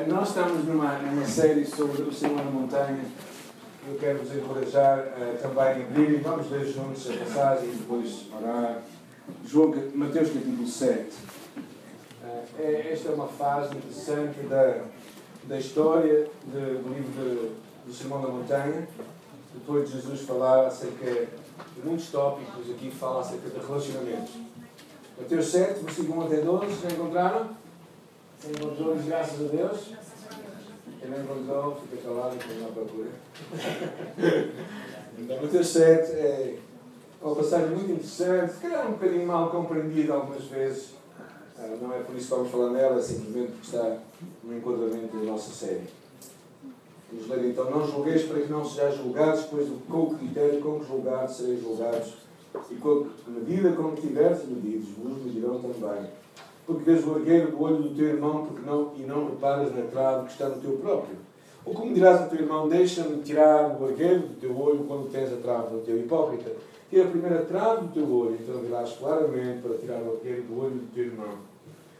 Eh, nós estamos numa, numa série sobre o Senhor na Montanha. Eu quero vos encorajar uh, também a abrir e vamos ler juntos a passagem e depois orar. João, Mateus capítulo 7. Uh, é, esta é uma fase interessante da, da história de, do livro de, do Sermão da Montanha. Depois de Jesus falar acerca de muitos tópicos, aqui fala acerca de relacionamentos. Mateus 7, versículo 1 até 12, já encontraram? Quem encontrou, graças a Deus. Quem não encontrou, fica calado e não procura. então, Mateus 7 é uma passagem muito interessante, se calhar um bocadinho mal compreendida algumas vezes. Ah, não é por isso que vamos falar nela, é simplesmente porque está no enquadramento da nossa série. Vamos ler então: Não julgueis para que não sejais julgados, pois com o critério com que julgados sereis julgados, e com a medida com que tiveres medidos, vos medirão também. Porque vês o argueiro do olho do teu irmão porque não, e não reparas na trave que está no teu próprio. Ou como dirás ao teu irmão, deixa-me tirar o argueiro do teu olho quando tens a trave no teu hipócrita. Tira a primeira trave do teu olho, então virás claramente para tirar o argueiro do olho do teu irmão.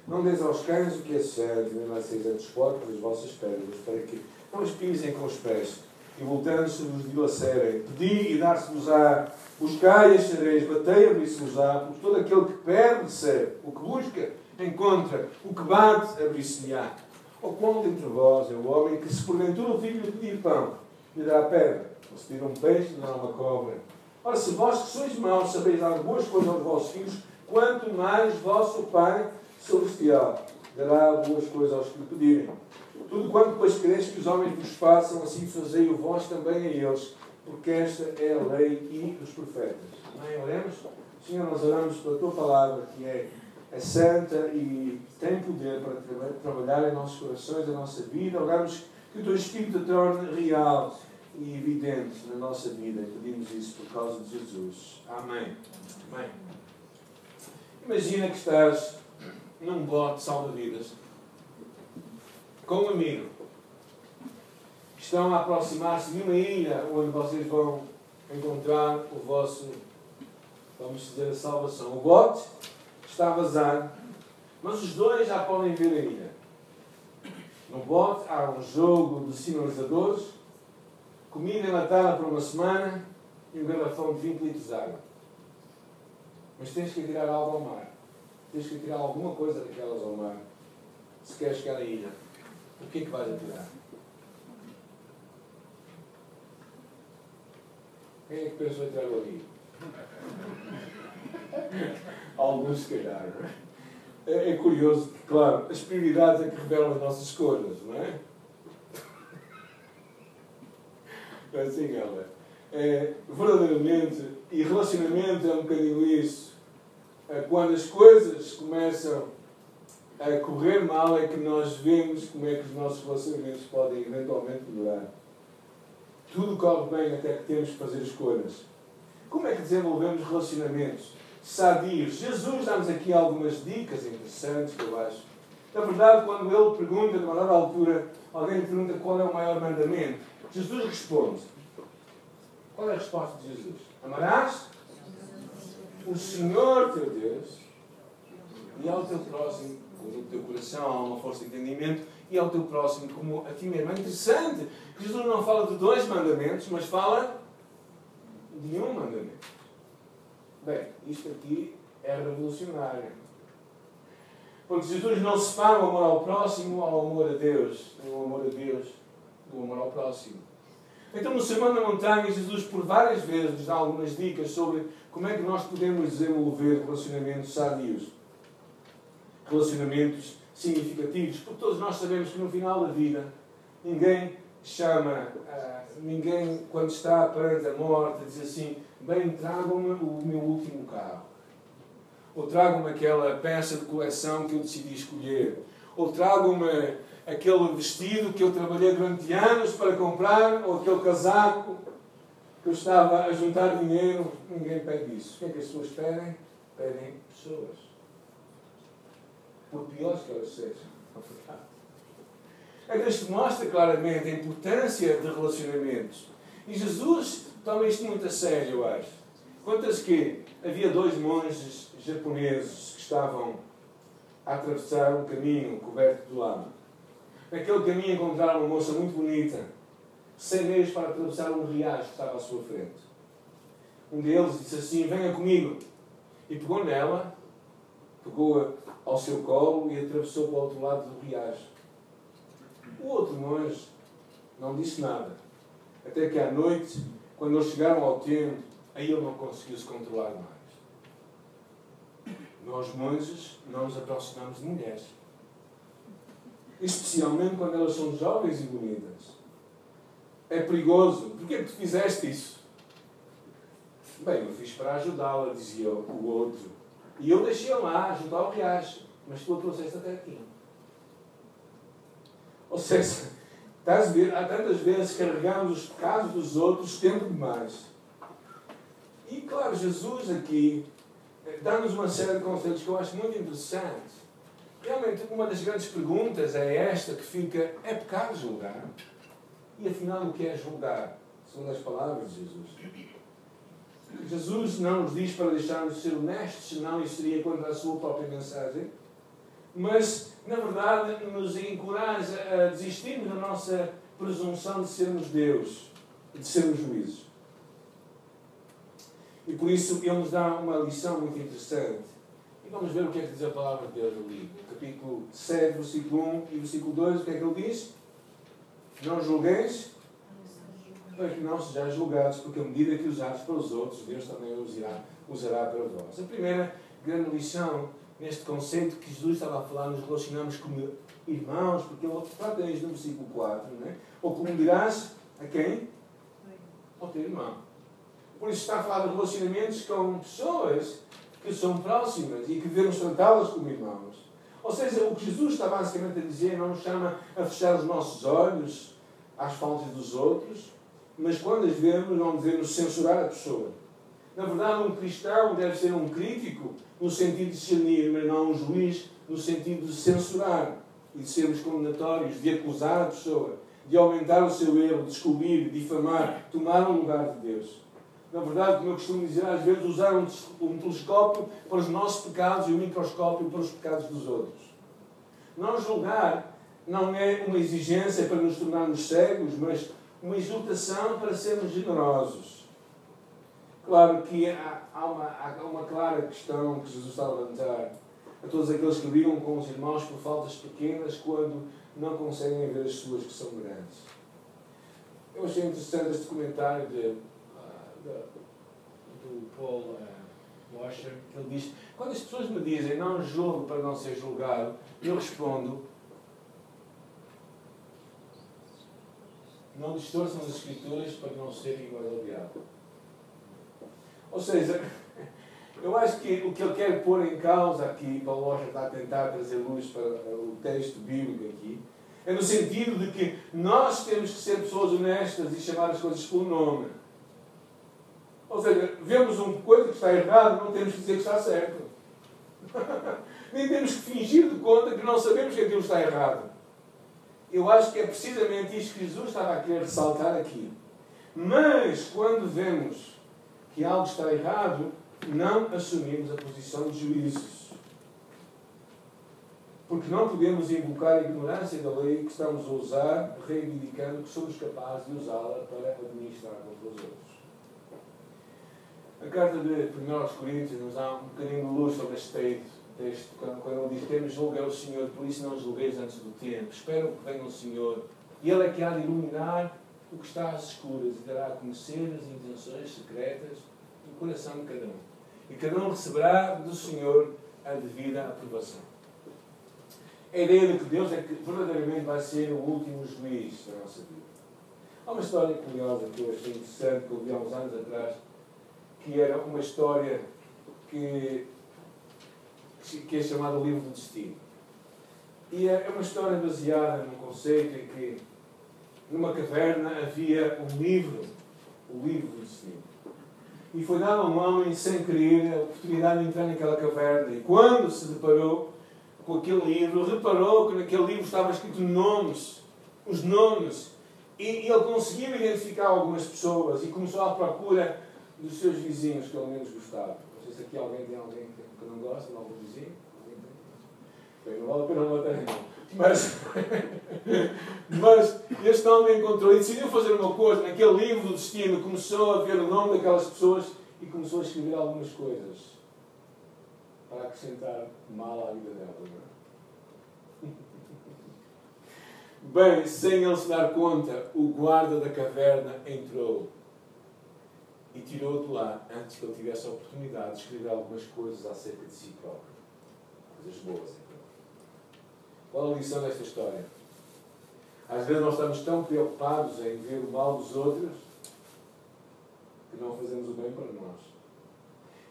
Não des aos cães o que é certo, nem lanceis a desportos as vossas pérolas, para que não as pisem com os pés, e voltando-se-vos dilacerem. Pedi e dar-se-vos-á, buscai e achareis, batei e abrir-se-vos-á, porque todo aquele que perde, recebe, o que busca, encontra, o que bate, abrir-se-lhe-á. Ou qual entre vós é o homem que, se porventura o filho lhe pedir pão, lhe dará pedra, ou se tira um peixe, lhe dará uma cobra. Ora, se vós que sois maus sabeis dar boas coisas aos vossos filhos, quanto mais vosso Pai Celestial dará boas coisas aos que lhe pedirem. Tudo quanto depois quereis que os homens vos façam, assim fazei o vós também a eles, porque esta é a lei e os profetas. Amém? Oremos? Senhor, nós oramos pela tua palavra, que é é santa e tem poder para trabalhar em nossos corações, na nossa vida. Rogamos que o teu Espírito torne real e evidente na nossa vida. Pedimos isso por causa de Jesus. Amém. Amém. Imagina que estás num bote salva-vidas com um amigo. Estão a aproximar-se de uma ilha onde vocês vão encontrar o vosso, vamos dizer, a salvação. O bote está a vazar, mas os dois já podem ver a ilha. No bote há um jogo de sinalizadores, comida enlatada por uma semana e um garrafão de 20 litros de água. Mas tens que tirar algo ao mar. Tens que tirar alguma coisa daquelas ao mar. Se queres chegar à ilha. O que é que vais atirar? Quem é que pensou em tirar o rio? Alguns, se calhar. É, é curioso que, claro, as prioridades é que revelam as nossas escolhas, não é? é assim, ela. É, verdadeiramente, e relacionamento é um bocadinho isso. É, quando as coisas começam a correr mal, é que nós vemos como é que os nossos relacionamentos podem eventualmente melhorar. Tudo corre bem até que temos que fazer escolhas. Como é que desenvolvemos relacionamentos? Sadios. Jesus dá-nos aqui algumas dicas interessantes, eu acho. Na verdade, quando ele pergunta, numa dada altura, alguém lhe pergunta qual é o maior mandamento, Jesus responde. Qual é a resposta de Jesus? Amarás o Senhor teu Deus e ao teu próximo com o teu coração, alma, força e entendimento e ao teu próximo como a ti mesmo. É interessante que Jesus não fala de dois mandamentos, mas fala de um mandamento. Bem, isto aqui é revolucionário. Porque Jesus não separa o amor ao próximo ao amor a Deus, o amor a Deus do amor ao próximo. Então, no Sermão da Montanha, Jesus, por várias vezes, nos dá algumas dicas sobre como é que nós podemos desenvolver relacionamentos sadios, relacionamentos significativos, porque todos nós sabemos que no final da vida ninguém chama, uh, ninguém, quando está perante a morte, diz assim: bem, tragam-me o meu último carro. Ou tragam-me aquela peça de coleção que eu decidi escolher. Ou tragam-me aquele vestido que eu trabalhei durante anos para comprar, ou aquele casaco que eu estava a juntar dinheiro. Ninguém pede isso. O que é que as pessoas pedem? Pedem pessoas. Por piores que elas sejam. É que mostra claramente a importância de relacionamentos. E Jesus toma isto muito a sério, eu acho. Conta-se que havia dois monges japoneses que estavam a atravessar um caminho coberto de lama. naquele caminho encontraram uma moça muito bonita, sem meios para atravessar um riacho que estava à sua frente. Um deles disse assim: Venha comigo. E pegou nela, pegou-a ao seu colo e atravessou para o outro lado do riacho. O outro monge não disse nada. Até que à noite, quando eles chegaram ao templo, aí ele não conseguiu se controlar mais. Nós, monges, não nos aproximamos de mulheres. Especialmente quando elas são jovens e bonitas. É perigoso. Porquê que tu fizeste isso? Bem, eu fiz para ajudá-la, dizia o outro. E eu deixei lá, junto ao riacho. Mas tu a trouxeste até aqui. Ou seja, tantas vezes carregamos os pecados dos outros tempo demais. E claro, Jesus aqui dá-nos uma série de conselhos que eu acho muito interessantes. Realmente, uma das grandes perguntas é esta que fica: é pecado julgar? E afinal, o que é julgar? São as palavras de Jesus. Jesus não nos diz para deixarmos de ser honestos, senão isso seria contra a sua própria mensagem. Mas, na verdade, nos encoraja a desistirmos da nossa presunção de sermos Deus, de sermos juízes. E por isso ele nos dá uma lição muito interessante. E vamos ver o que é que diz a palavra de Deus ali. Capítulo 7, versículo 1 e versículo 2, o que é que ele diz? Não julgueis para que não sejais julgados, porque a medida que usares para os outros, Deus também os irá, usará para vós. A primeira grande lição neste conceito que Jesus estava a falar, nos relacionamos como irmãos, porque ele trata isto no versículo 4, não é? Ou como dirás a quem? Ao teu irmão. Por isso está a falar de relacionamentos com pessoas que são próximas e que devemos tratá-las como irmãos. Ou seja, o que Jesus está basicamente a dizer não nos chama a fechar os nossos olhos às faltas dos outros, mas quando as vemos não devemos censurar a pessoa. Na verdade, um cristão deve ser um crítico no sentido de discernir, mas não um juiz no sentido de censurar e de sermos condenatórios, de acusar a pessoa, de aumentar o seu erro, de descobrir, difamar, tomar o lugar de Deus na verdade, como eu costumo dizer, às vezes usar um, um telescópio para os nossos pecados e um microscópio para os pecados dos outros. Não julgar não é uma exigência para nos tornarmos cegos, mas uma exultação para sermos generosos. Claro que há, há, uma, há uma clara questão que Jesus está a levantar a todos aqueles que brigam com os irmãos por faltas pequenas quando não conseguem ver as suas que são grandes. Eu achei interessante este comentário de do Paul uh, Washer, que ele diz: quando as pessoas me dizem não julgo para não ser julgado, eu respondo: não distorçam as Escrituras para não serem igual ao diabo. Ou seja, eu acho que o que ele quer pôr em causa aqui, Paulo Washer está a tentar trazer luz para o texto bíblico aqui, é no sentido de que nós temos que ser pessoas honestas e chamar as coisas pelo nome. Ou seja, vemos uma coisa que está errada, não temos que dizer que está certo. Nem temos que fingir de conta que não sabemos que aquilo está errado. Eu acho que é precisamente isto que Jesus estava a querer ressaltar aqui. Mas, quando vemos que algo está errado, não assumimos a posição de juízes. Porque não podemos invocar a ignorância da lei que estamos a usar, reivindicando que somos capazes de usá-la para administrar contra os outros. A carta de 1 Coríntios nos dá um bocadinho de luz sobre este texto, quando, ele diz: Temos julgar o Senhor, por isso não julgueis antes do tempo. Espero que venha o Senhor. E Ele é que há de iluminar o que está às escuras e dará a conhecer as intenções secretas do coração de cada um. E cada um receberá do Senhor a devida aprovação. A ideia de que Deus é que verdadeiramente vai ser o último juiz da nossa vida. Há uma história curiosa que eu achei interessante, que eu vi há uns anos atrás que era uma história que, que é chamada Livro do Destino. E é uma história baseada num conceito em que numa caverna havia um livro, o Livro do Destino. E foi dado a um homem, sem querer, a oportunidade de entrar naquela caverna. E quando se deparou com aquele livro, reparou que naquele livro estavam escritos nomes, os nomes. E, ele conseguiu identificar algumas pessoas e começou à procura dos seus vizinhos que ele menos gostava. Não sei se aqui alguém tem alguém que não gosta de algum vizinho. Não vale a pena matar. Mas, mas este homem encontrou e decidiu fazer uma coisa. Naquele livro do destino começou a ver o nome daquelas pessoas e começou a escrever algumas coisas para acrescentar mal à vida dela. É? Bem, sem ele se dar conta, o guarda da caverna entrou e tirou-o de lá antes que ele tivesse a oportunidade de escrever algumas coisas acerca de si próprio. Coisas boas. Então. Qual a lição desta história? Às vezes nós estamos tão preocupados em ver o mal dos outros que não fazemos o bem para nós.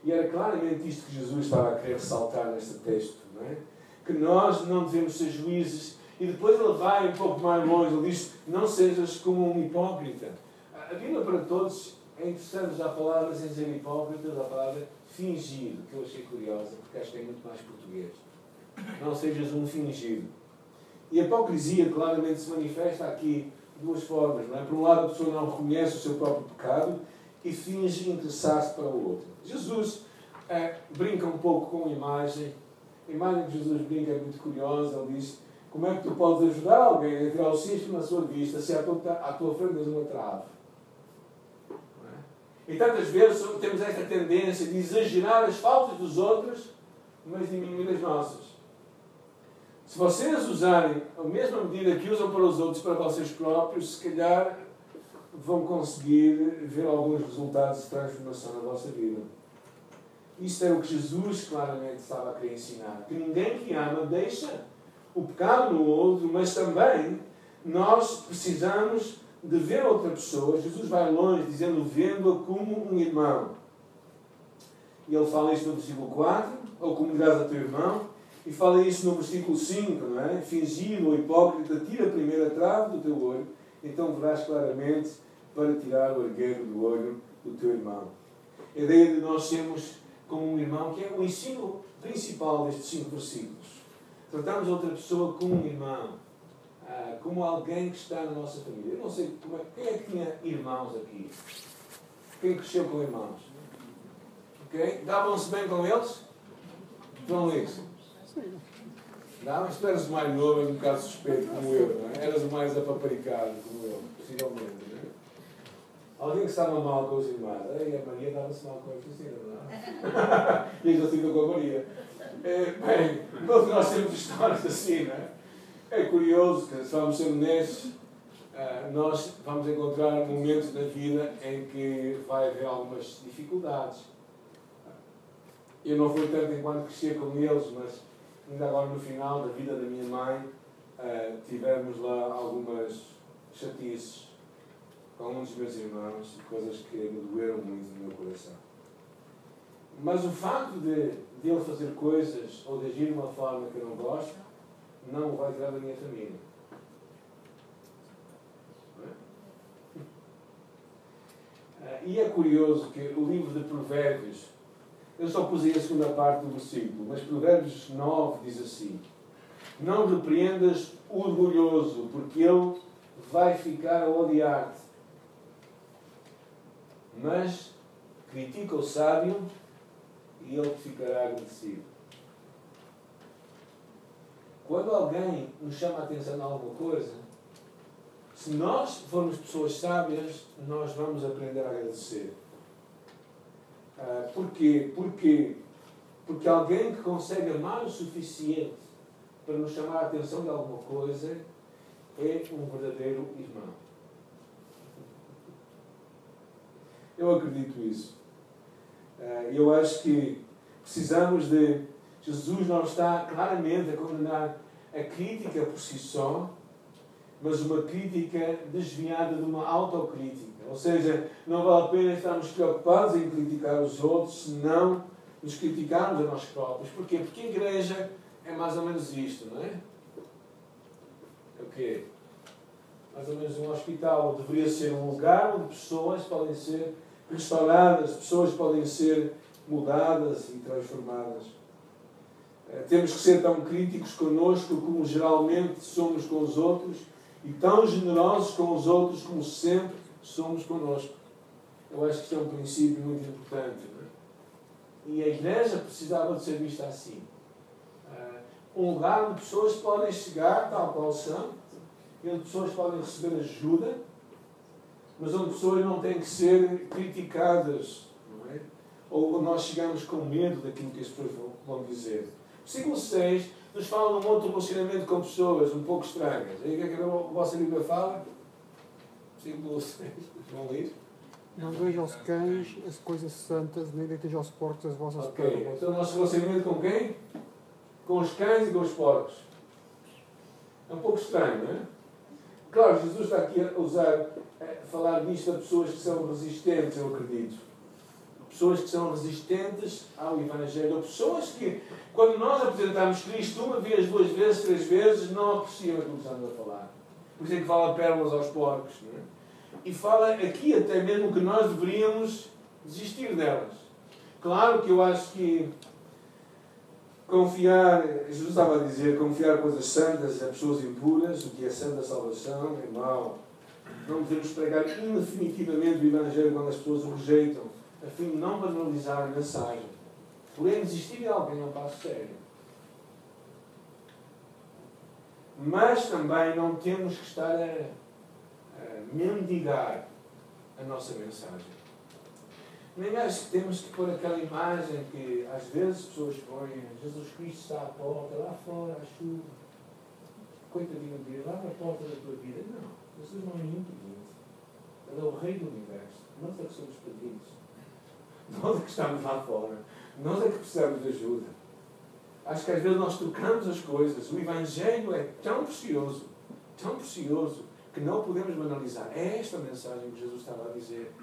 E era claramente isto que Jesus estava a querer ressaltar neste texto, não é? Que nós não devemos ser juízes. E depois ele vai um pouco mais longe, ele diz: Não sejas como um hipócrita. A Bíblia para todos é interessante usar palavras sem ser hipócritas, a palavra fingido, que eu achei curiosa, porque acho que é muito mais português. Não sejas um fingido. E a hipocrisia claramente se manifesta aqui de duas formas. Não é? Por um lado, a pessoa não reconhece o seu próprio pecado e finge interessar-se para o outro. Jesus é, brinca um pouco com a imagem. A imagem que Jesus brinca é muito curiosa. Ele diz: Como é que tu podes ajudar alguém a tirar o cisco na sua vista se à tua, à tua frente tens uma trave? É? E tantas vezes temos esta tendência de exagerar as faltas dos outros, mas diminuir as nossas. Se vocês usarem a mesma medida que usam para os outros, para vocês próprios, se calhar vão conseguir ver alguns resultados de transformação na vossa vida. Isto é o que Jesus claramente estava a querer ensinar. Que ninguém que ama deixa o pecado no outro, mas também nós precisamos de ver outra pessoa. Jesus vai longe dizendo: vendo-a como um irmão. E ele fala isto no versículo 4: ou como dirás a teu irmão. E fala isso no versículo 5, não é? Fingido ou hipócrita, tira a primeira trave do teu olho, então verás claramente para tirar o argueiro do olho do teu irmão. A ideia de nós sermos como um irmão, que é o ensino principal destes cinco versículos. Tratamos outra pessoa como um irmão, ah, como alguém que está na nossa família. Eu não sei como é, quem é que tinha irmãos aqui? Quem cresceu com irmãos? Ok? Davam-se bem com eles? João Luís? Não, mas tu eras mais novo, um bocado suspeito como eu, não é? Eras mais apaparicado como eu, possivelmente. Alguém que estava mal com os irmãos. E a Maria estava-se mal com a Cristina, não é? e a Jacinta com a Maria. É, bem, todos nós temos histórias assim, não é? É curioso que, se vamos ser honestos, ah, nós vamos encontrar momentos na vida em que vai haver algumas dificuldades. Eu não fui tanto enquanto crescia com eles, mas ainda agora no final da vida da minha mãe, ah, tivemos lá algumas chatices com um dos meus irmãos coisas que me doeram muito no meu coração. Mas o facto de, de ele fazer coisas ou de agir de uma forma que eu não gosto, não o vai tirar da minha família. É? E é curioso que o livro de Provérbios, eu só pus aí a segunda parte do versículo, mas Provérbios 9 diz assim: Não repreendas o orgulhoso, porque ele vai ficar a odiar-te mas critica o sábio e ele ficará agradecido. Quando alguém nos chama a atenção a alguma coisa, se nós formos pessoas sábias, nós vamos aprender a agradecer. Uh, porquê? Porque, porque alguém que consegue amar o suficiente para nos chamar a atenção de alguma coisa é um verdadeiro irmão. Eu acredito isso. Eh, eu acho que precisamos de. Jesus não está claramente a condenar a crítica por si só, mas uma crítica desviada de uma autocrítica. Ou seja, não vale a pena estarmos preocupados em criticar os outros se não nos criticarmos a nós próprios. Porquê? Porque a igreja é mais ou menos isto, não é? É o quê? Mais ou menos um hospital deveria ser um lugar onde pessoas podem ser restauradas, pessoas podem ser mudadas e transformadas. Eh, temos que ser tão críticos conosco como geralmente somos com os outros e tão generosos com os outros como sempre somos conosco. Eu acho que isso é um princípio muito importante. É? E a igreja precisava de ser vista assim. Eh, um lugar onde pessoas podem chegar, tal qual são, e onde pessoas podem receber ajuda, mas onde pessoas não têm que ser criticadas, não é? Ou nós chegamos com medo daquilo que as pessoas vão dizer. Versículo 6 nos fala de um outro relacionamento com pessoas um pouco estranhas. Aí o que é que a vossa Bíblia fala? Versículo 6. Vão ler? Não vejo aos cães as coisas santas, nem deiteis aos porcos as vossas okay. pérolas. Então, o nosso relacionamento com quem? Com os cães e com os porcos. É um pouco estranho, não é? Claro, Jesus está aqui a usar, a falar disto a pessoas que são resistentes, eu acredito. Pessoas que são resistentes ao Evangelho. Ou pessoas que, quando nós apresentamos Cristo uma vez, duas vezes, três vezes, não apreciam aquilo que estamos a falar. Por isso é que fala pérolas aos porcos. É? e fala aqui até mesmo que nós deveríamos desistir delas. Claro que eu acho que confiar, Jesus estava a dizer, confiar coisas santas a pessoas impuras, o que é santa salvação, é mau. Não devemos pregar indefinitivamente o Evangelho quando as pessoas o rejeitam, a fim de não banalizar a mensagem. Porém, desistir de alguém é um passo sério. Mas também não temos que estar a mendigar a nossa mensagem. Nem acho que temos que pôr aquela imagem que às vezes pessoas põem, Jesus Cristo está à porta, lá fora, à chuva. Coitadinho dele, lá na porta da tua vida. Não, Jesus não é impedinte. Ele é o Rei do Universo. Nós é que somos pedidos. Nós é que estamos lá fora. Nós é que precisamos de ajuda. Acho que às vezes nós trocamos as coisas. O Evangelho é tão precioso, tão precioso, que não podemos banalizar. É esta mensagem que Jesus estava a dizer.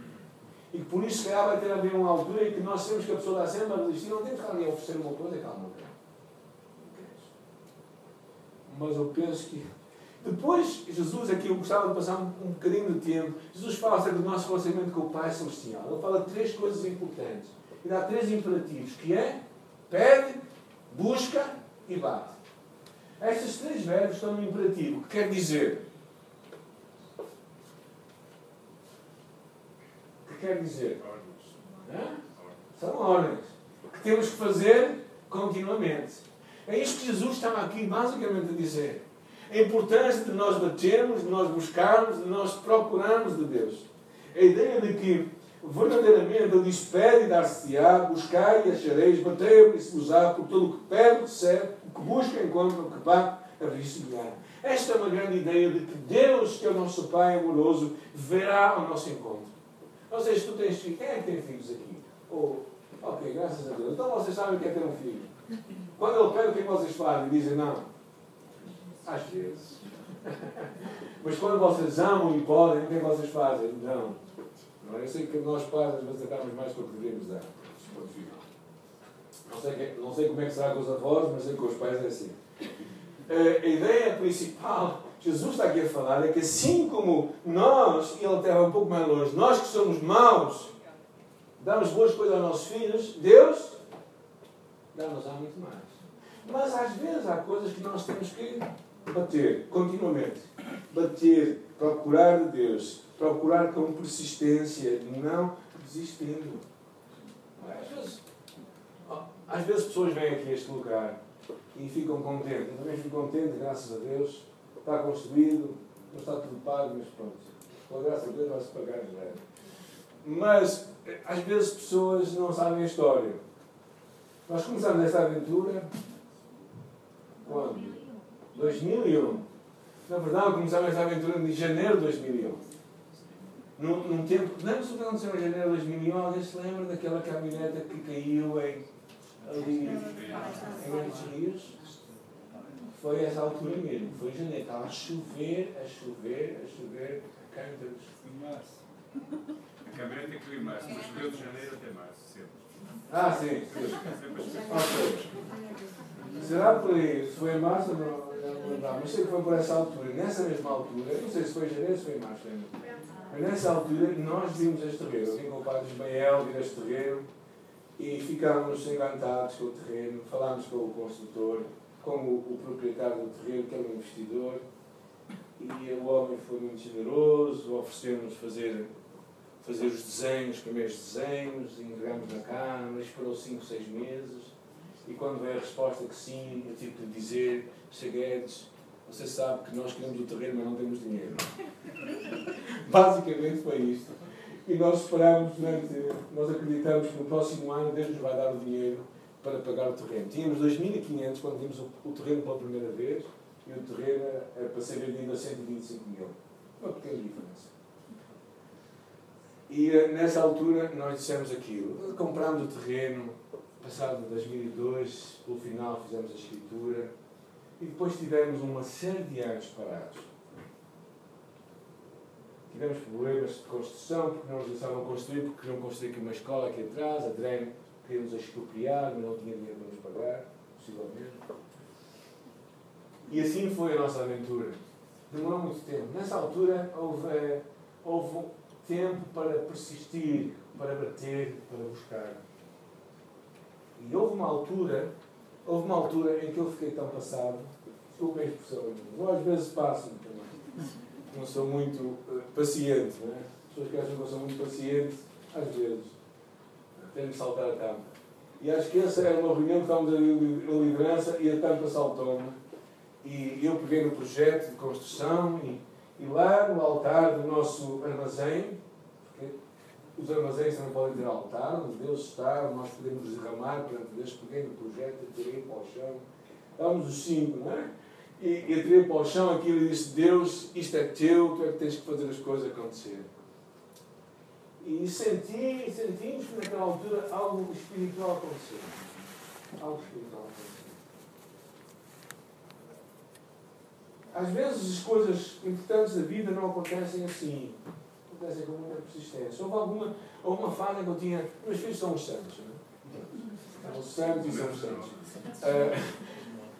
E por isso, se calhar, vai ter a haver uma altura em que nós sabemos que a pessoa está sempre a resistir, não temos que ali oferecer uma coisa que ela não quer. Mas eu penso que. Depois, Jesus, aqui eu gostava de passar um, bocadinho de tempo. Jesus fala acerca do nosso relacionamento com o Pai Celestial. Ele fala três coisas importantes. E dá três imperativos, que é pede, busca e bate. Estes três verbos estão no imperativo, que quer dizer que quer dizer? São ordens que temos que fazer continuamente. É isto que Jesus estava aqui basicamente a dizer. A importância de nós batermos, de nós buscarmos, de nós procurarmos de Deus. A ideia de que verdadeiramente Ele pede e dar-se-á, buscai e achareis, batei e se vos por todo o que pede, recebe, o que busca, encontra, o que bate, abrir-se-lhe-á. Esta é uma grande ideia de que Deus, que é o nosso Pai amoroso, verá ao nosso encontro. Ou seja, tu tens filhos. Quem é que tem filhos aqui? Oh, ok, graças a Deus. Então vocês sabem o que é ter um filho. Quando ele pede, o que é que vocês fazem? Dizem não. Às vezes. Mas quando vocês amam e podem, o que é que vocês fazem? Não. não eu sei que nós pais às vezes mais do que devemos dar. Não sei, não sei como é que será com os avós, mas sei que com os pais é assim. Eh, a ideia principal Jesus está aqui a falar é que assim como nós, e ele vai um pouco mais longe, nós que somos maus, damos boas coisas aos nossos filhos, Deus dá-nos muito mais. Mas às vezes há coisas que nós temos que bater continuamente. Bater, procurar de Deus, procurar com persistência, não desistindo. Às vezes, às vezes pessoas vêm aqui a este lugar e ficam contentes. Eu também fico contente, graças a Deus está construído, não está tudo pago, mas pronto. Com a graça de Deus vai-se pagar já. Mas, às vezes, pessoas não sabem a história. Nós começamos esta aventura quando? 2001. Na verdade, começamos esta aventura em janeiro de 2001. Num, num tempo. Lembra-se o que aconteceu em janeiro de 2001? Alguém se lembra daquela caminhoneta que caiu em, ali em Grandes Rios? foi essa altura mesmo, foi em janeiro, estava a chover, a chover, a chover, cá entre Em março. A tem que ir em março, mas choveu de janeiro até março, sempre. Ah, sim, sim. Será? Se foi em março, não, não lembro, mas sei que foi por essa altura, nessa mesma altura, não sei se foi em janeiro ou se foi em março ainda. Mas nessa altura nós vimos este terreno, eu vim com o padre Ismael, vir este terreno e ficámos encantados com o terreno, falámos com o construtor como o proprietário do terreno, que era um investidor, e o homem foi muito generoso, ofereceu-nos fazer, fazer os desenhos, os primeiros desenhos, entregamos na Câmara, esperou 5, 6 meses, E quando veio a resposta que sim, eu tive que dizer, Cheguedes, você sabe que nós queremos o terreno, mas não temos dinheiro. Basicamente foi isto. E nós esperamos, durante, nós acreditamos que no próximo ano Deus nos vai dar o dinheiro para pagar o terreno. Tínhamos 2.500 quando vimos o, terreno pela primeira vez e o terreno era para ser vendido a 125 mil. Uma pequena diferença. E eh, nessa altura nós dissemos aquilo. Comprámos o terreno, passado 2002, pelo final fizemos a escritura e depois tivemos uma série de anos parados. Tivemos problemas de construção, porque não nos deixavam construir, porque queriam construir aqui uma escola aqui atrás, a DREN queria nos expropriar, mas não tinha dinheiro para nos pagar, possivelmente. E assim foi a nossa aventura. Demorou muito tempo. Nessa altura houve, houve tempo para persistir, para bater, para buscar. E houve uma altura, houve uma altura em que eu fiquei tão passado, desculpa a expressão, eu às vezes passo também. Não sou muito uh, paciente, não é? As pessoas que acham que eu sou muito paciente, às vezes, tenho que saltar a tampa. E acho que essa era uma reunião que estávamos a liderança e a tampa saltou-me. E eu peguei no projeto de construção e, e lá no altar do nosso armazém, os armazéns também podem ter altar, onde Deus está, nós podemos derramar perante Deus, peguei no projeto, atirei para o chão. Estávamos os cinco, não é? E, e atirei para o chão aquilo e disse: Deus, isto é teu, tu é que tens que fazer as coisas acontecer. E senti, sentimos que naquela altura algo espiritual aconteceu. Algo espiritual aconteceu. Às vezes as coisas importantes da vida não acontecem assim acontecem com muita persistência. Houve alguma, houve uma fase que eu tinha. Meus filhos são os santos, não é? São os santos e são os santos. Uh,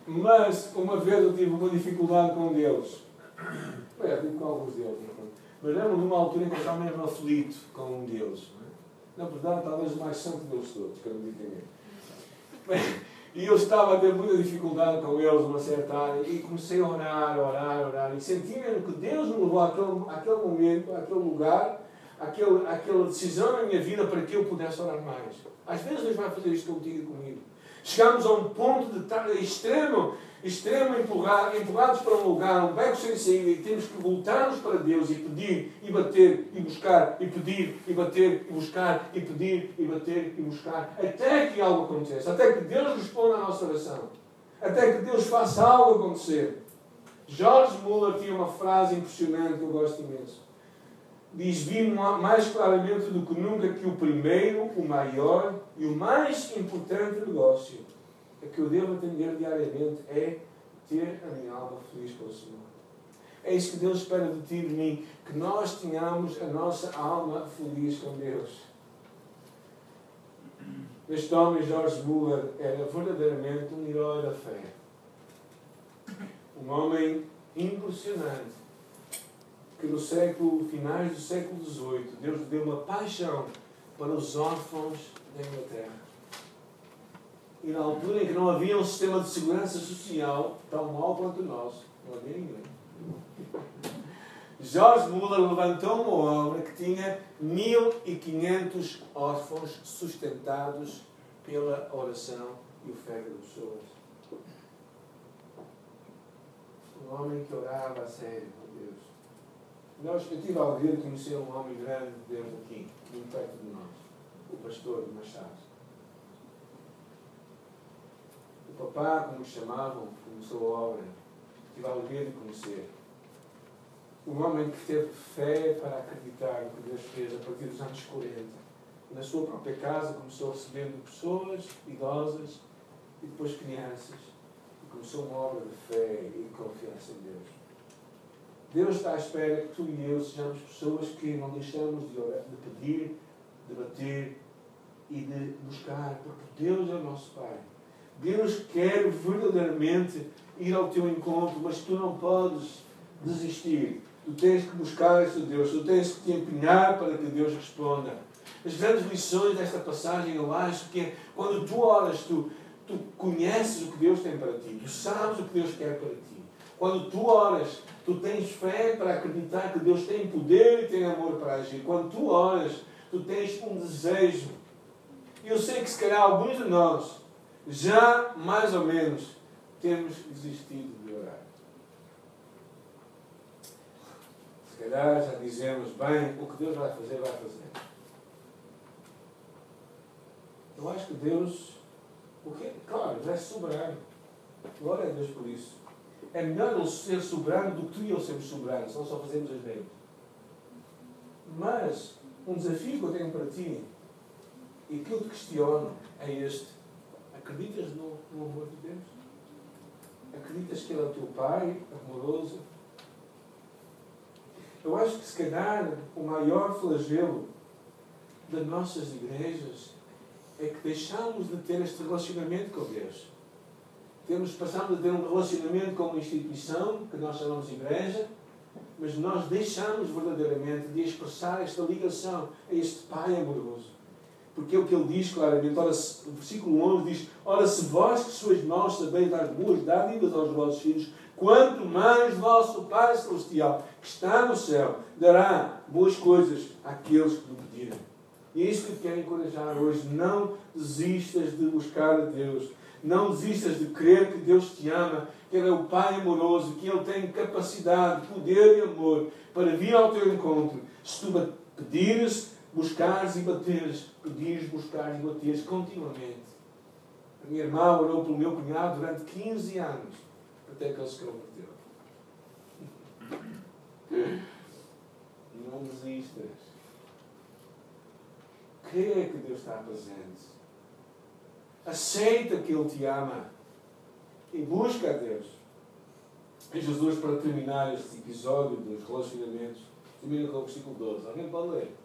mas uma vez eu tive uma dificuldade com um deles. É, tive com alguns deles, não é? Mas lembro de uma altura em que eu estava mesmo aflito com um deles. Não é? Na verdade, talvez o mais santo deles todos, quero me entender. E eu estava ter muita dificuldade com eles numa certa área e comecei a orar, orar, orar. E senti mesmo que Deus me levou àquele, àquele momento, àquele lugar, àquele, àquela decisão na minha vida para que eu pudesse orar mais. Às vezes Deus vai fazer isto contigo e comigo. Chegamos a um ponto de estar extremo extremo, empurrado, empurrados para um lugar, um beco sem saída, e temos que voltar-nos para Deus e pedir, e bater, e buscar, e pedir, e bater, e buscar, e pedir, e bater, e buscar, até que algo aconteça, até que Deus responda à nossa oração, até que Deus faça algo acontecer. George Muller tinha uma frase impressionante que eu gosto imenso. Diz: Vi mais claramente do que nunca que o primeiro, o maior e o mais importante negócio a que eu devo atender diariamente é ter a minha alma feliz com o Senhor. É isso que Deus espera de ti e de mim, que nós tenhamos a nossa alma feliz com Deus. Este homem, George Muller, era verdadeiramente um herói da fé. Um homem impressionante, que no século, finais do século XVIII, Deus deu uma paixão para os órfãos da Inglaterra e na altura em que não havia um sistema de segurança social tão mau quanto o nosso. Não havia ninguém. George Muller levantou uma obra que tinha 1500 órfãos sustentados pela oração e o fé das pessoas. Um homem que orava a sério com Deus. Nós, eu tive a alegria de conhecer um homem grande de Deus aqui, muito perto de nós, o pastor de Machado. Papá, como chamavam, começou a obra. Tive a alegria de conhecer. Um homem que teve fé para acreditar no que Deus fez a partir dos anos 40. Na sua própria casa começou recebendo pessoas idosas e depois crianças. E começou uma obra de fé e de confiança em Deus. Deus está à espera que tu e eu sejamos pessoas que não deixamos de, orar, de pedir, de bater e de buscar, porque Deus é o nosso Pai. Deus quer verdadeiramente ir ao teu encontro, mas tu não podes desistir. Tu tens que buscar esse Deus, tu tens que te empenhar para que Deus responda. As grandes lições desta passagem, eu acho que é quando tu oras, tu, tu conheces o que Deus tem para ti, tu sabes o que Deus quer para ti. Quando tu oras, tu tens fé para acreditar que Deus tem poder e tem amor para agir. Quando tu oras, tu tens um desejo. E eu sei que se calhar alguns de nós já mais ou menos temos desistido de orar. Se calhar já dizemos, bem, o que Deus vai fazer, vai fazer. Eu acho que Deus, o que, claro, é soberano. Glória a Deus por isso. É melhor Ele ser soberano do que tu e eu sermos soberanos, senão só fazemos as neiras. Mas, um desafio que eu tenho para ti e que eu te questiono é este. Acreditas no, no amor de Deus? Acreditas que Ele é o teu Pai, amoroso? Eu acho que se calhar o maior flagelo das nossas igrejas é que deixamos de ter este relacionamento com Deus. Temos, passamos a ter um relacionamento com uma instituição, que nós chamamos de igreja, mas nós deixamos verdadeiramente de expressar esta ligação a este Pai amoroso. Porque é o que ele diz claramente, ora, o versículo 11 diz: Ora, se vós que sois maus sabeis dar boas dádivas aos vossos filhos, quanto mais vosso Pai Celestial, que está no céu, dará boas coisas àqueles que lhe pedirem. E é isso que te quero encorajar hoje. Não desistas de buscar a Deus. Não desistas de crer que Deus te ama, que Ele é o Pai amoroso, que Ele tem capacidade, poder e amor para vir ao teu encontro. Se tu pedires, buscares e bateres, pedires, buscares e bateres continuamente. A minha irmã orou pelo meu cunhado durante 15 anos, até que ele se converteu. Não desistas. Creia que Deus está presente. Aceita que Ele te ama. E busca a Deus. E Jesus, para terminar este episódio dos relacionamentos, termina com o versículo 12. Alguém pode ler?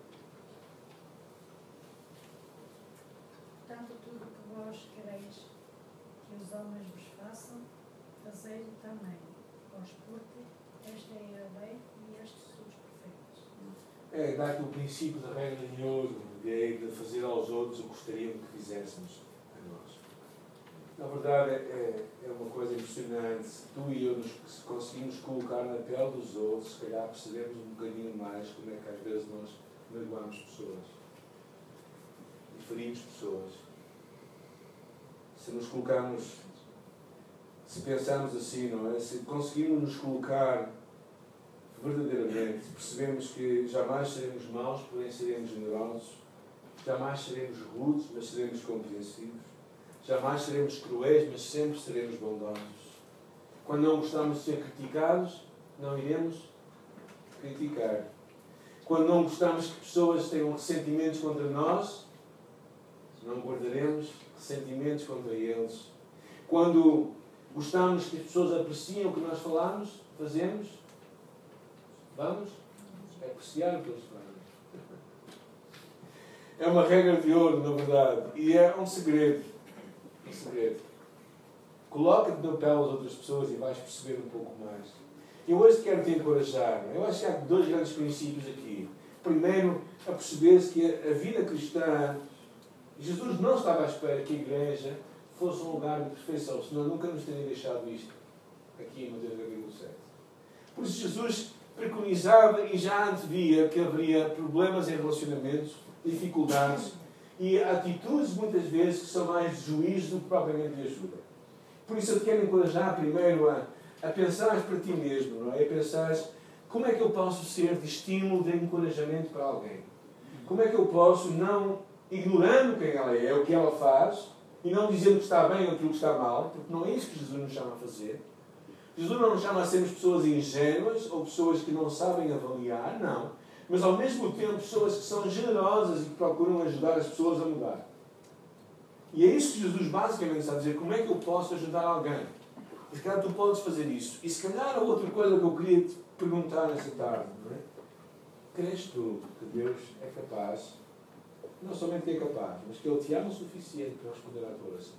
Tanto tudo que vós quereis que homens vos façam, fazei também. Vós porque esta é a lei e estes são os profetas. É dar-te o princípio da regra de ouro, de, de fazer aos outros o que gostariam que fizéssemos a nós. Na verdade, é, é uma coisa impressionante. Tu e eu nos se conseguimos colocar na pele dos outros, se calhar percebemos um bocadinho mais como é que às vezes nós magoamos pessoas e ferimos pessoas. Se nos colocarmos, se pensarmos assim, não é? Se conseguimos nos colocar verdadeiramente, percebemos que jamais seremos maus, porém seremos generosos, jamais seremos rudes, mas seremos compreensivos, jamais seremos cruéis, mas sempre seremos bondosos. Quando não gostamos de ser criticados, não iremos criticar. Quando não gostamos que pessoas tenham ressentimentos contra nós, não guardaremos ressentimentos contra eles. Quando gostamos que as pessoas apreciem o que nós falamos, fazemos, vamos apreciar o que eles fazem. É uma regra de ouro, na verdade, e é um segredo. Um segredo. Coloca-te na pele das outras pessoas e vais perceber um pouco mais. Eu hoje quero te encorajar. Eu acho que há dois grandes princípios aqui. Primeiro, a perceber-se que a vida cristã, Jesus não estava à espera que a igreja fosse um lugar de perfeição, senão nunca nos teria deixado isto aqui em Mateus capítulo 7. Por isso, Jesus preconizava e já antevia que haveria problemas em relacionamentos, dificuldades e atitudes, muitas vezes, que são mais de juízo do que propriamente de ajuda. Por isso, eu te quero encorajar primeiro a, a pensar para ti mesmo, não é? A pensar como é que eu posso ser de estímulo, de encorajamento para alguém. Como é que eu posso, não ignorando quem ela é, o que ela faz, e não dizendo que está bem ou que está mal, porque não é isso que Jesus nos chama a fazer. Jesus não nos chama a sermos pessoas ingênuas ou pessoas que não sabem avaliar, não. Mas ao mesmo tempo pessoas que são generosas e que procuram ajudar as pessoas a mudar. E é isso que Jesus basicamente está a dizer. Como é que eu posso ajudar alguém? E se calhar tu podes fazer isso. E se calhar a outra coisa que eu queria te perguntar nessa tarde, não é? Crês tu que Deus é capaz, não somente que é capaz, mas que Ele te ama o suficiente para responder à tua oração?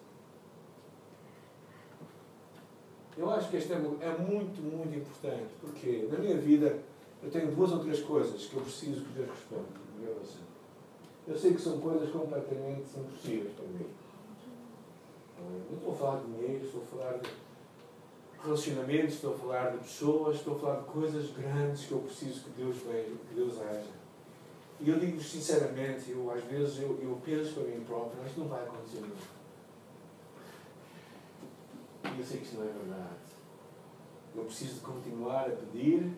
Eu acho que isto é, é muito, muito importante, porque na minha vida eu tenho duas ou três coisas que eu preciso que Deus responda. Eu sei que são coisas completamente impossíveis para mim. Não estou a falar de dinheiro, estou a falar de relacionamentos, estou a falar de pessoas, estou a falar de coisas grandes que eu preciso que Deus veja, que Deus haja. E eu digo sinceramente, eu às vezes eu, eu penso para mim próprio, isto não vai acontecer nunca. E eu sei que isto não é verdade. Eu preciso de continuar a pedir,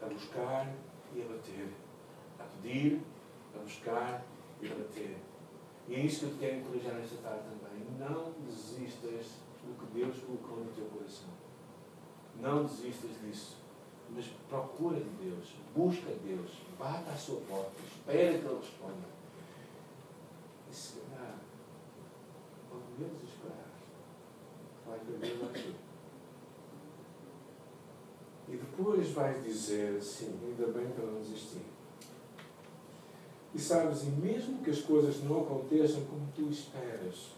a buscar e a bater. A pedir, a buscar e a bater. E é isso que eu te quero encorajar nesta tarde também. Não desistas do que Deus colocou no teu coração. Não desistas disso. Mas procura de Deus, busca Deus, bata à sua porta, espera que Ele responda. E se calhar, quando menos esperar, vai perder a ti. E depois vais dizer assim, ainda bem que eu não desisti. E sabes, e mesmo que as coisas não aconteçam como tu esperas,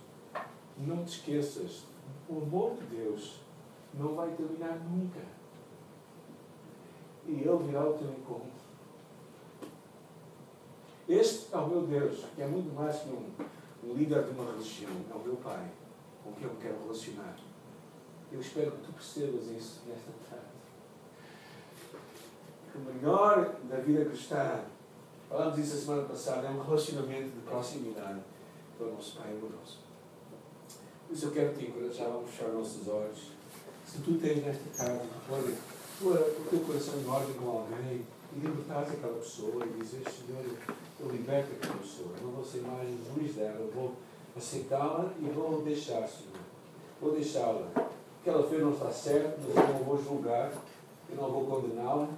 não te esqueças, o amor de Deus não vai terminar nunca. E Ele virá ao teu encontro. Este é o meu Deus, que é muito mais que um, um líder de uma religião, é o meu Pai, com quem eu quero relacionar. Eu espero que tu percebas isso nesta tarde. Que o melhor da vida cristã, falamos disso a semana passada, é um relacionamento de proximidade com o nosso Pai amoroso. Por isso eu quero te encorajar, vamos fechar nossos olhos. Se tu tens nesta tarde, olha, pôr o teu coração em ordem com alguém e libertar aquela pessoa e dizer, Senhor, eu liberto aquela pessoa, não vou ser mais juiz dela, vou aceitá-la e vou deixar, Senhor. Vou deixá-la. O que ela fez não está certo, mas eu não vou julgar, eu não vou condená-la.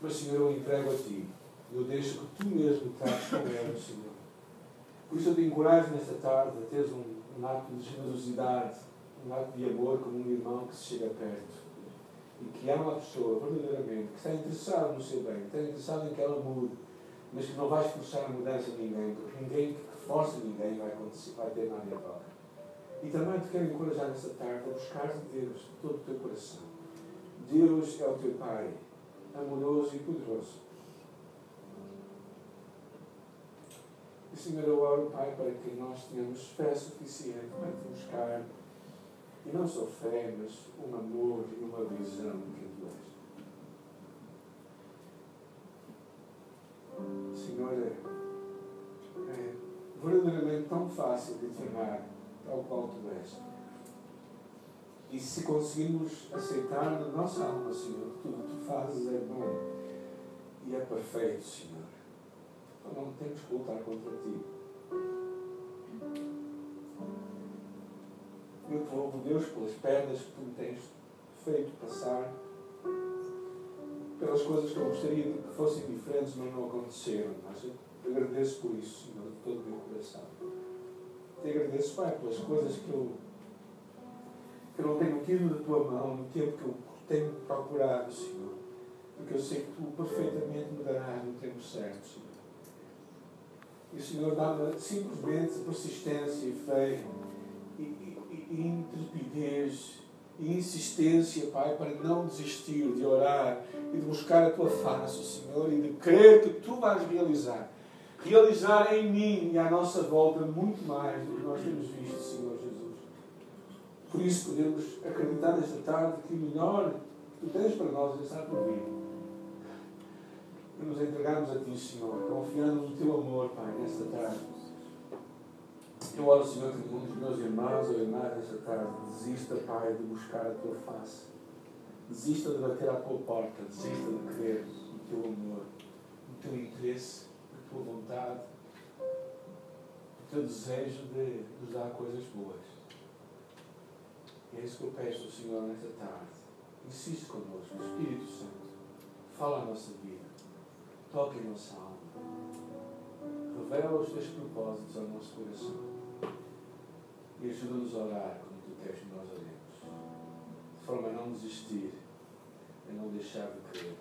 Mas, Senhor, eu entrego a Ti. Eu deixo que Tu mesmo trates com ela, Senhor. Por isso eu te encorajo nesta tarde a teres um, um ato de generosidade, um ato de amor como um irmão que se chega perto e que ama a pessoa verdadeiramente, que está interessado no seu bem, está interessado em que ela mude, mas que não vais forçar a mudança de ninguém, porque ninguém que força ninguém vai, acontecer, vai ter nada em troca. E também te quero encorajar nesta tarde a buscar de Deus de todo o teu coração. Deus é o teu Pai, amoroso e poderoso. E Senhor, eu oro, Pai, para que nós tenhamos fé suficiente para te buscar. E não só fé, mas um amor e uma visão de quem tu és. Senhor, é, é verdadeiramente tão fácil de te amar, tal qual tu és. E se conseguirmos aceitar na nossa alma, Senhor, que tudo que tu fazes é bom e é perfeito, Senhor, então não temos que lutar contra ti. Eu te louvo, Deus, pelas perdas que tu me tens feito passar, pelas coisas que eu gostaria de que fossem diferentes, mas não aconteceram. Mas eu agradeço por isso, Senhor, de todo o meu coração. Te agradeço, Pai, pelas coisas que eu, que eu não tenho tido da tua mão no tempo que eu tenho procurado, Senhor. Porque eu sei que tu perfeitamente me darás no tempo certo, Senhor. E o Senhor dá-me simplesmente persistência e fé intrepidez e insistência, Pai, para não desistir de orar e de buscar a Tua face, Senhor, e de crer que Tu vais realizar. Realizar em mim e à nossa volta muito mais do que nós temos visto, Senhor Jesus. Por isso podemos acreditar nesta tarde que o melhor que Tu tens para nós está por vir nos entregarmos a Ti, Senhor, confiando no Teu amor, Pai, nesta tarde. Eu oro, Senhor, que dos meus irmãos ou irmãs nesta tarde desista, Pai, de buscar a Tua face. Desista de bater à Tua porta. Desista de crer no Teu amor, no Teu interesse, na Tua vontade, no Teu desejo de nos dar coisas boas. É isso que eu peço, Senhor, nesta tarde. Insiste connosco, Espírito Santo. Fala a nossa vida. Toca em nossa alma. Revela os teus propósitos ao nosso coração. E ajuda-nos a orar como tu queres que nós oremos. De forma a não desistir, a não deixar de crer,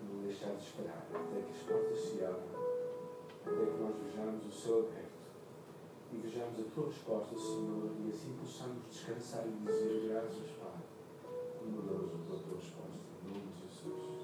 a não deixar de esperar, até que as portas se abram, até que nós vejamos o céu aberto e vejamos a tua resposta, Senhor, e assim possamos descansar e dizer graças, Pai, amoroso pela tua resposta. Em nome de Jesus.